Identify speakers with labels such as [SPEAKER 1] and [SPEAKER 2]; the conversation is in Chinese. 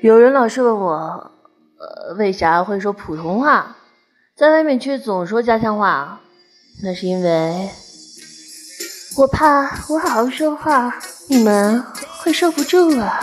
[SPEAKER 1] 有人老是问我呃为啥会说普通话在外面却总说家乡话那是因为我怕我好好说话你们会受不住啊。